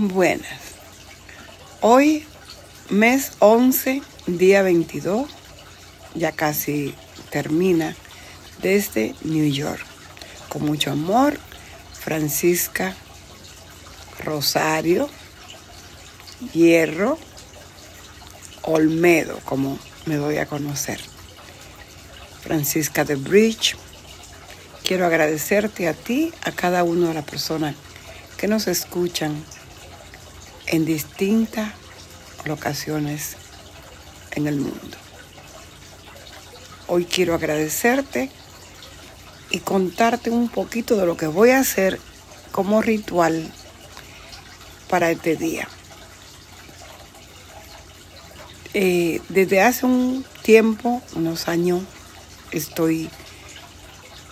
Buenas. Hoy, mes 11, día 22, ya casi termina, desde New York. Con mucho amor, Francisca Rosario Hierro Olmedo, como me doy a conocer. Francisca de Bridge, quiero agradecerte a ti, a cada una de las personas que nos escuchan en distintas locaciones en el mundo. Hoy quiero agradecerte y contarte un poquito de lo que voy a hacer como ritual para este día. Eh, desde hace un tiempo, unos años, estoy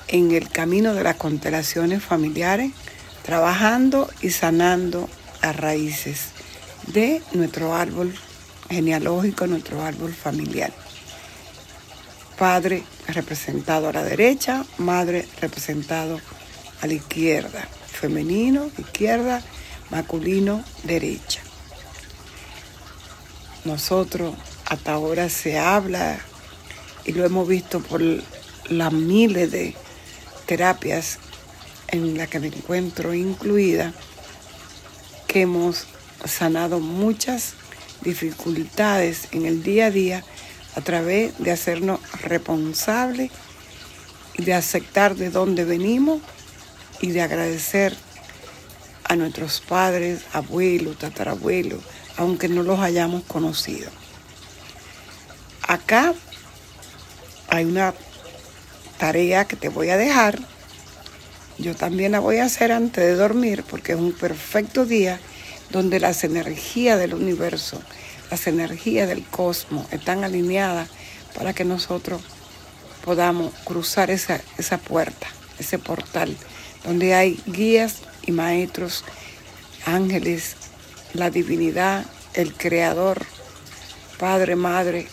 en el camino de las constelaciones familiares, trabajando y sanando las raíces de nuestro árbol genealógico, nuestro árbol familiar. Padre representado a la derecha, madre representado a la izquierda, femenino, izquierda, masculino, derecha. Nosotros hasta ahora se habla y lo hemos visto por las miles de terapias en las que me encuentro incluida, hemos sanado muchas dificultades en el día a día a través de hacernos responsables y de aceptar de dónde venimos y de agradecer a nuestros padres, abuelos, tatarabuelos, aunque no los hayamos conocido. Acá hay una tarea que te voy a dejar. Yo también la voy a hacer antes de dormir porque es un perfecto día donde las energías del universo las energías del cosmos están alineadas para que nosotros podamos cruzar esa, esa puerta, ese portal, donde hay guías y maestros, ángeles, la divinidad, el Creador, Padre, Madre,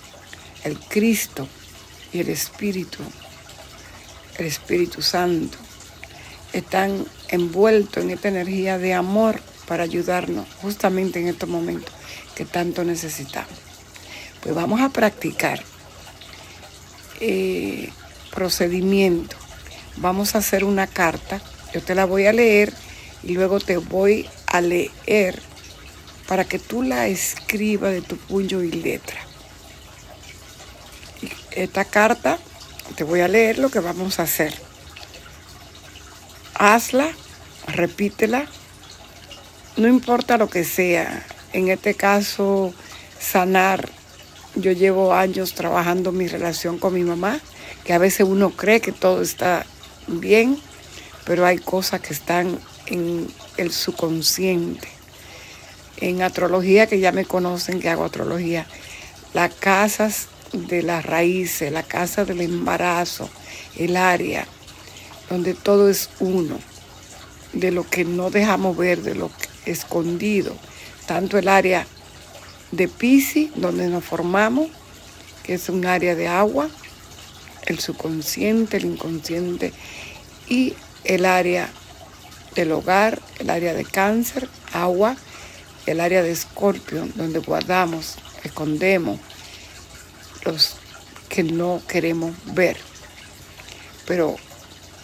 el Cristo y el Espíritu, el Espíritu Santo, están envueltos en esta energía de amor para ayudarnos justamente en estos momentos que tanto necesitamos. Pues vamos a practicar eh, procedimiento. Vamos a hacer una carta. Yo te la voy a leer y luego te voy a leer para que tú la escribas de tu puño y letra. Esta carta, te voy a leer lo que vamos a hacer. Hazla, repítela, no importa lo que sea, en este caso sanar. Yo llevo años trabajando mi relación con mi mamá, que a veces uno cree que todo está bien, pero hay cosas que están en el subconsciente. En astrología, que ya me conocen que hago astrología, las casas de las raíces, la casa del embarazo, el área donde todo es uno, de lo que no dejamos ver, de lo escondido tanto el área de Pisces, donde nos formamos, que es un área de agua, el subconsciente, el inconsciente, y el área del hogar, el área de cáncer, agua, el área de escorpio, donde guardamos, escondemos los que no queremos ver, pero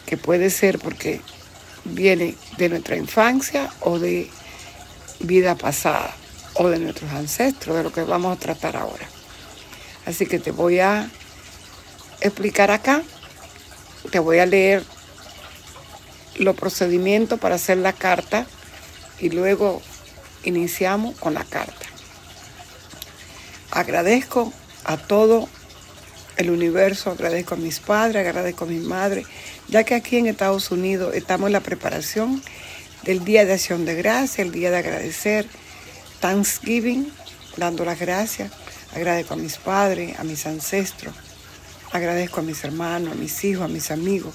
que puede ser porque viene de nuestra infancia o de vida pasada o de nuestros ancestros, de lo que vamos a tratar ahora. Así que te voy a explicar acá, te voy a leer los procedimientos para hacer la carta y luego iniciamos con la carta. Agradezco a todo el universo, agradezco a mis padres, agradezco a mi madre, ya que aquí en Estados Unidos estamos en la preparación del Día de Acción de Gracia, el Día de Agradecer, Thanksgiving, dando las gracias. Agradezco a mis padres, a mis ancestros, agradezco a mis hermanos, a mis hijos, a mis amigos,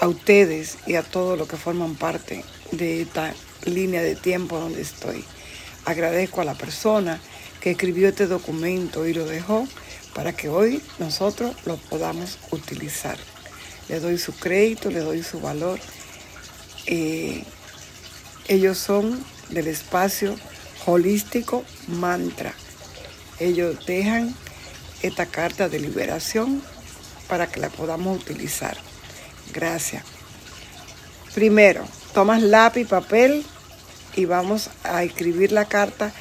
a ustedes y a todos los que forman parte de esta línea de tiempo donde estoy. Agradezco a la persona que escribió este documento y lo dejó para que hoy nosotros lo podamos utilizar. Le doy su crédito, le doy su valor. Eh, ellos son del espacio holístico mantra. Ellos dejan esta carta de liberación para que la podamos utilizar. Gracias. Primero, tomas lápiz, papel y vamos a escribir la carta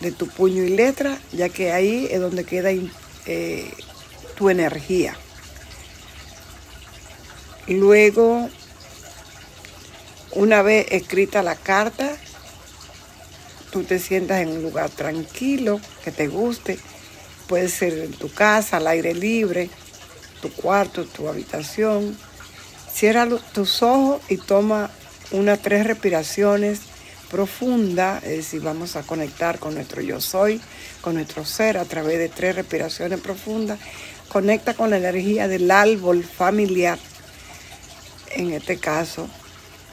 de tu puño y letra, ya que ahí es donde queda eh, tu energía. Luego, una vez escrita la carta, tú te sientas en un lugar tranquilo, que te guste. Puede ser en tu casa, al aire libre, tu cuarto, tu habitación. Cierra tus ojos y toma unas tres respiraciones profundas, es decir, vamos a conectar con nuestro yo soy, con nuestro ser a través de tres respiraciones profundas. Conecta con la energía del árbol familiar. En este caso,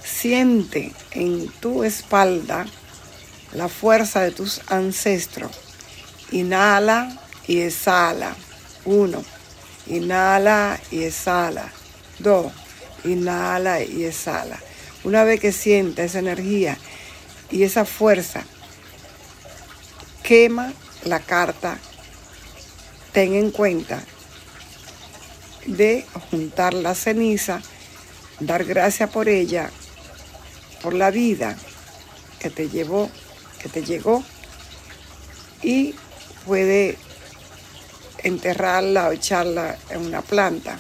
siente en tu espalda la fuerza de tus ancestros. Inhala y exhala. Uno. Inhala y exhala. Dos. Inhala y exhala. Una vez que sienta esa energía y esa fuerza, quema la carta. Ten en cuenta de juntar la ceniza, dar gracias por ella, por la vida que te llevó que te llegó y puede enterrarla o echarla en una planta.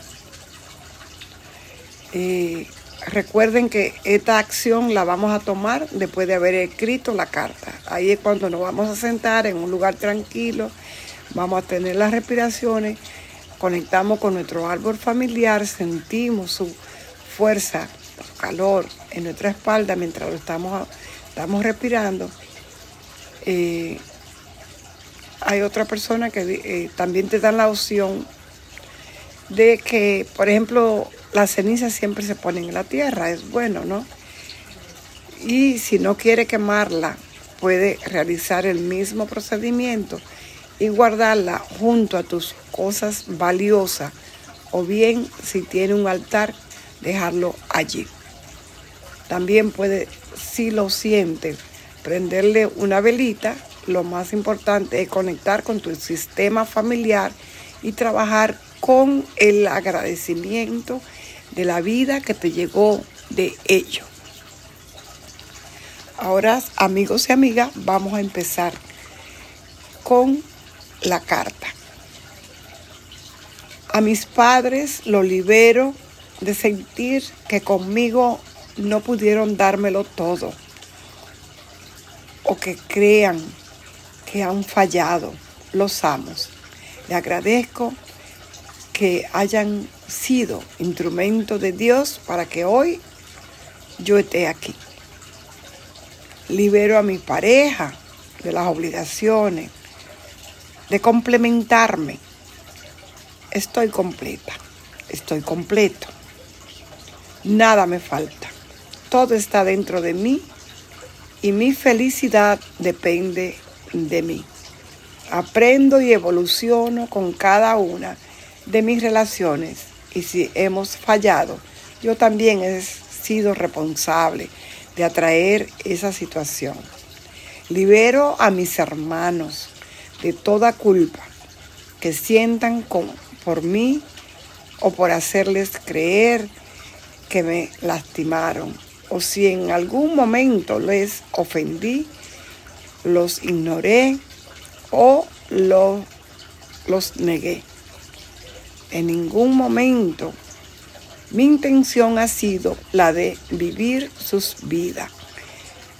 Recuerden que esta acción la vamos a tomar después de haber escrito la carta. Ahí es cuando nos vamos a sentar en un lugar tranquilo, vamos a tener las respiraciones, conectamos con nuestro árbol familiar, sentimos su fuerza, calor en nuestra espalda mientras lo estamos, estamos respirando eh, hay otra persona que eh, también te dan la opción de que, por ejemplo, las cenizas siempre se ponen en la tierra, es bueno, ¿no? Y si no quiere quemarla, puede realizar el mismo procedimiento y guardarla junto a tus cosas valiosas o bien si tiene un altar, dejarlo allí. También puede, si lo siente, prenderle una velita, lo más importante es conectar con tu sistema familiar y trabajar con el agradecimiento de la vida que te llegó de ello. Ahora, amigos y amigas, vamos a empezar con la carta. A mis padres los libero de sentir que conmigo no pudieron dármelo todo o que crean que han fallado. Los amos. Le agradezco que hayan sido instrumento de Dios para que hoy yo esté aquí. Libero a mi pareja de las obligaciones, de complementarme. Estoy completa, estoy completo. Nada me falta. Todo está dentro de mí y mi felicidad depende de mí. Aprendo y evoluciono con cada una de mis relaciones y si hemos fallado, yo también he sido responsable de atraer esa situación. Libero a mis hermanos de toda culpa que sientan por mí o por hacerles creer que me lastimaron o si en algún momento les ofendí, los ignoré o los negué. En ningún momento. Mi intención ha sido la de vivir sus vidas,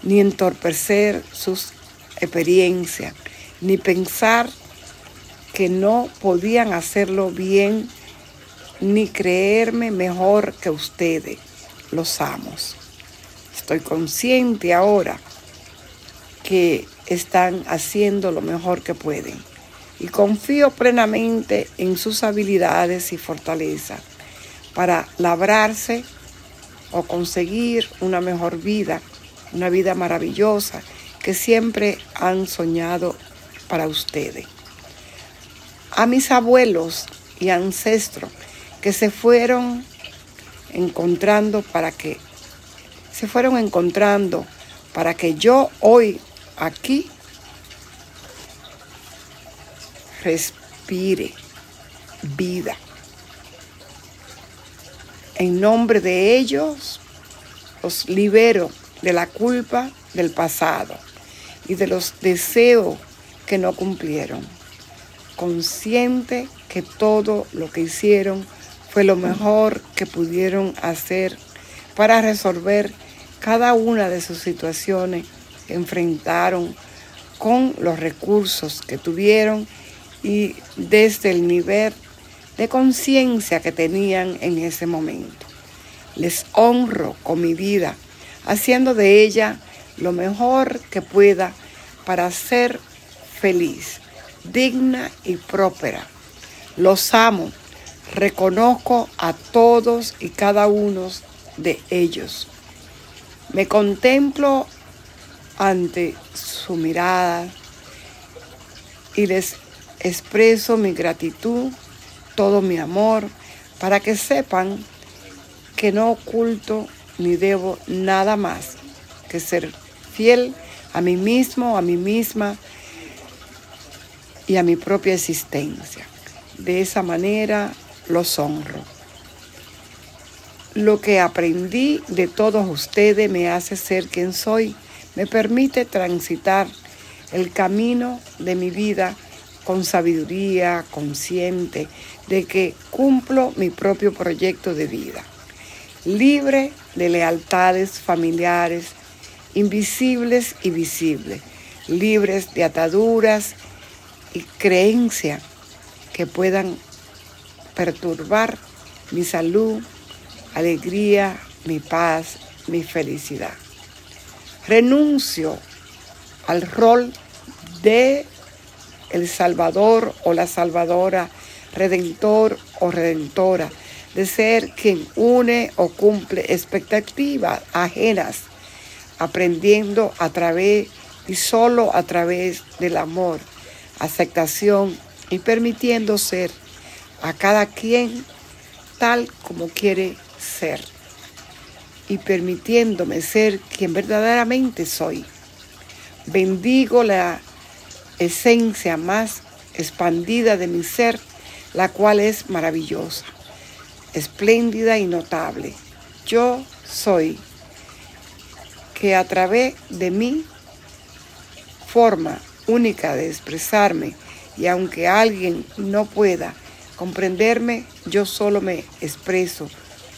ni entorpecer sus experiencias, ni pensar que no podían hacerlo bien, ni creerme mejor que ustedes, los amos. Estoy consciente ahora que están haciendo lo mejor que pueden y confío plenamente en sus habilidades y fortaleza para labrarse o conseguir una mejor vida, una vida maravillosa que siempre han soñado para ustedes. A mis abuelos y ancestros que se fueron encontrando para que se fueron encontrando para que yo hoy aquí respire vida. En nombre de ellos, os libero de la culpa del pasado y de los deseos que no cumplieron, consciente que todo lo que hicieron fue lo mejor que pudieron hacer para resolver cada una de sus situaciones que enfrentaron con los recursos que tuvieron y desde el nivel de conciencia que tenían en ese momento. Les honro con mi vida, haciendo de ella lo mejor que pueda para ser feliz, digna y próspera. Los amo, reconozco a todos y cada uno de ellos. Me contemplo ante su mirada y les expreso mi gratitud, todo mi amor, para que sepan que no oculto ni debo nada más que ser fiel a mí mismo, a mí misma y a mi propia existencia. De esa manera los honro. Lo que aprendí de todos ustedes me hace ser quien soy, me permite transitar el camino de mi vida con sabiduría, consciente de que cumplo mi propio proyecto de vida, libre de lealtades familiares, invisibles y visibles, libres de ataduras y creencias que puedan perturbar mi salud, alegría, mi paz, mi felicidad. Renuncio al rol de el Salvador o la Salvadora, Redentor o Redentora, de ser quien une o cumple expectativas ajenas, aprendiendo a través y solo a través del amor, aceptación y permitiendo ser a cada quien tal como quiere ser y permitiéndome ser quien verdaderamente soy. Bendigo la esencia más expandida de mi ser, la cual es maravillosa, espléndida y notable. Yo soy que a través de mi forma única de expresarme y aunque alguien no pueda comprenderme, yo solo me expreso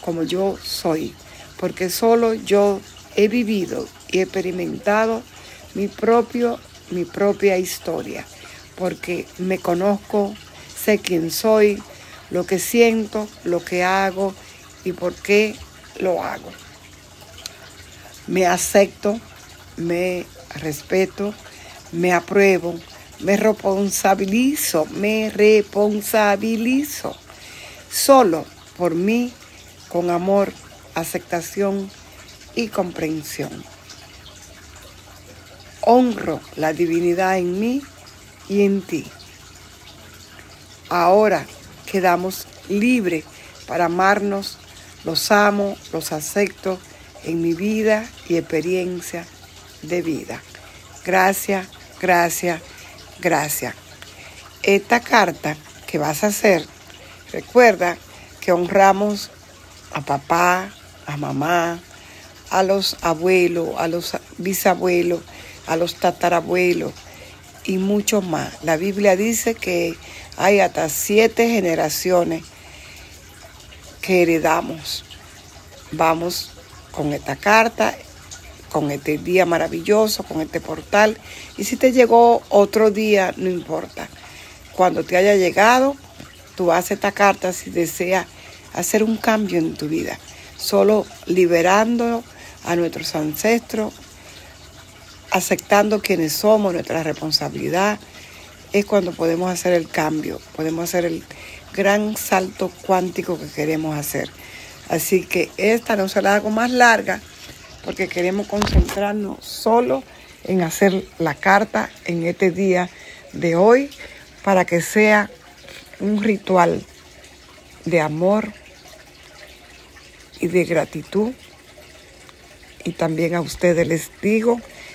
como yo soy, porque solo yo he vivido y experimentado mi propio mi propia historia, porque me conozco, sé quién soy, lo que siento, lo que hago y por qué lo hago. Me acepto, me respeto, me apruebo, me responsabilizo, me responsabilizo solo por mí con amor, aceptación y comprensión honro la divinidad en mí y en ti. Ahora quedamos libres para amarnos, los amo, los acepto en mi vida y experiencia de vida. Gracias, gracias, gracias. Esta carta que vas a hacer, recuerda que honramos a papá, a mamá, a los abuelos, a los bisabuelos, a los tatarabuelos y mucho más. La Biblia dice que hay hasta siete generaciones que heredamos. Vamos con esta carta, con este día maravilloso, con este portal. Y si te llegó otro día, no importa. Cuando te haya llegado, tú haces esta carta si deseas hacer un cambio en tu vida. Solo liberando a nuestros ancestros, aceptando quienes somos, nuestra responsabilidad, es cuando podemos hacer el cambio, podemos hacer el gran salto cuántico que queremos hacer. Así que esta no será algo más larga porque queremos concentrarnos solo en hacer la carta en este día de hoy para que sea un ritual de amor y de gratitud y también a ustedes les digo